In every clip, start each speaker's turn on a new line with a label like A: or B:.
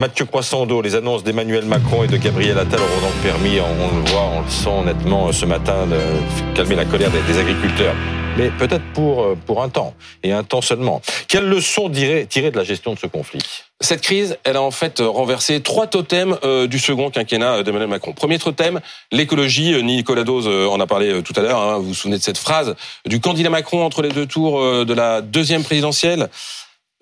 A: Mathieu Croissando, les annonces d'Emmanuel Macron et de Gabriel Attal auront donc permis, on le voit, on le sent honnêtement ce matin, de calmer la colère des, agriculteurs. Mais peut-être pour, euh, pour un temps, et un temps seulement. Quelle leçon tirer de la gestion de ce conflit?
B: Cette crise, elle a en fait renversé trois totems euh, du second quinquennat d'Emmanuel Macron. Premier totem, l'écologie. Euh, Nicolas Dose en a parlé tout à l'heure. Hein. Vous vous souvenez de cette phrase du candidat Macron entre les deux tours de la deuxième présidentielle?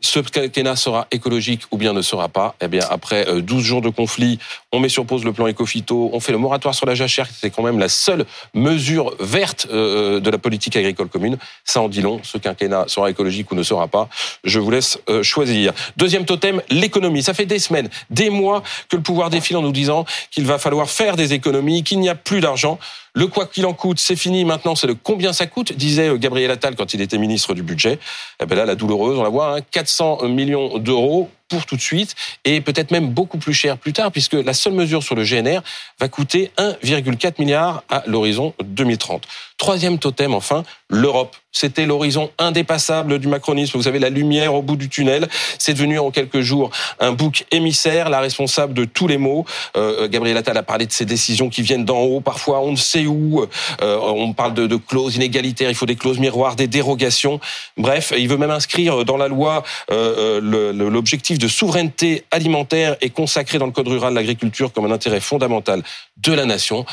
B: Ce quinquennat sera écologique ou bien ne sera pas. Eh bien, après 12 euh, jours de conflit, on met sur pause le plan éco-phyto, on fait le moratoire sur la jachère, c'est quand même la seule mesure verte euh, de la politique agricole commune. Ça en dit long. Ce quinquennat sera écologique ou ne sera pas. Je vous laisse euh, choisir. Deuxième totem, l'économie. Ça fait des semaines, des mois que le pouvoir défile en nous disant qu'il va falloir faire des économies, qu'il n'y a plus d'argent. Le quoi qu'il en coûte, c'est fini. Maintenant, c'est le combien ça coûte, disait euh, Gabriel Attal quand il était ministre du budget. Eh ben là, la douloureuse, on la voit, hein, 400 millions d'euros pour tout de suite et peut-être même beaucoup plus cher plus tard puisque la seule mesure sur le GNR va coûter 1,4 milliard à l'horizon 2030. Troisième totem, enfin, l'Europe. C'était l'horizon indépassable du macronisme. Vous savez, la lumière au bout du tunnel. C'est devenu en quelques jours un bouc émissaire, la responsable de tous les maux. Euh, Gabriel Attal a parlé de ces décisions qui viennent d'en haut. Parfois, on ne sait où. Euh, on parle de, clauses inégalitaires. Il faut des clauses miroirs, des dérogations. Bref, il veut même inscrire dans la loi euh, euh l'objectif de souveraineté alimentaire et consacré dans le code rural l'agriculture comme un intérêt fondamental de la nation.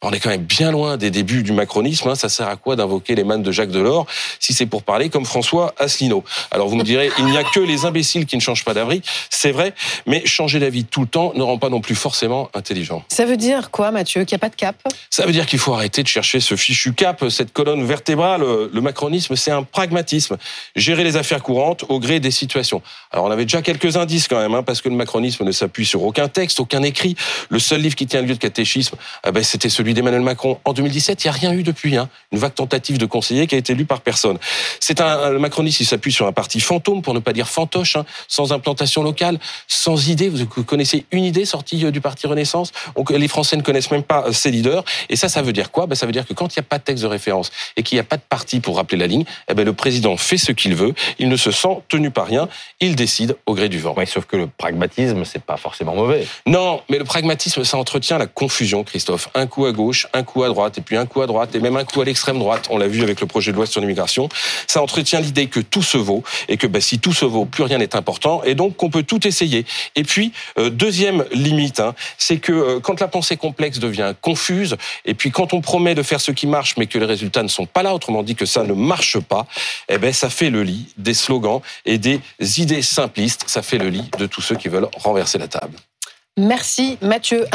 B: On est quand même bien loin des débuts du macronisme. Hein. Ça sert à quoi d'invoquer les mannes de Jacques Delors si c'est pour parler comme François Asselineau? Alors vous me direz, il n'y a que les imbéciles qui ne changent pas d'avis. C'est vrai, mais changer d'avis tout le temps ne rend pas non plus forcément intelligent.
C: Ça veut dire quoi, Mathieu Qu'il n'y a pas de cap?
B: Ça veut dire qu'il faut arrêter de chercher ce fichu cap, cette colonne vertébrale. Le macronisme, c'est un pragmatisme. Gérer les affaires courantes au gré des situations. Alors on avait déjà quelques indices quand même, hein, parce que le macronisme ne s'appuie sur aucun texte, aucun écrit. Le seul livre qui tient lieu de catéchisme, ah ben, c'était celui d'Emmanuel Macron en 2017. Il n'y a rien eu depuis. Hein. Une vague tentative de conseiller qui a été lue par personne. C'est un, le macronisme, il s'appuie sur un parti fantôme, pour ne pas dire fantoche, hein, sans implantation locale, sans idée. Vous connaissez une idée sortie euh, du parti Renaissance? Donc, Les Français ne connaissent même pas euh, ses leaders. Et ça, ça veut dire quoi? Ben, Ça veut dire que quand il n'y a pas de texte de référence et qu'il n'y a pas de parti pour rappeler la ligne, eh ben, le président fait ce qu'il veut. Il ne se sent tenu par rien. Il décide au gré du vent.
A: Oui, sauf que le pragmatisme, c'est pas forcément mauvais.
B: Non, mais le pragmatisme, ça entretient la confusion, Christophe. Un coup à gauche, un coup à droite, et puis un coup à droite, et même un coup à l'extrême droite. On l'a vu avec le projet de loi sur l'immigration. Ça entretient l'idée que tout se vaut, et que bah, si tout se vaut, plus rien n'est important, et donc qu'on peut tout essayer. Et puis, euh, deuxième limite, hein, c'est que euh, quand la pensée complexe devient confuse, et puis quand on promet de faire ce qui marche, mais que les résultats ne sont pas là, autrement dit que ça ne marche pas, eh ben ça fait le lit des slogans et des idées simplistes. Ça fait le lit de tous ceux qui veulent renverser la table.
C: Merci Mathieu.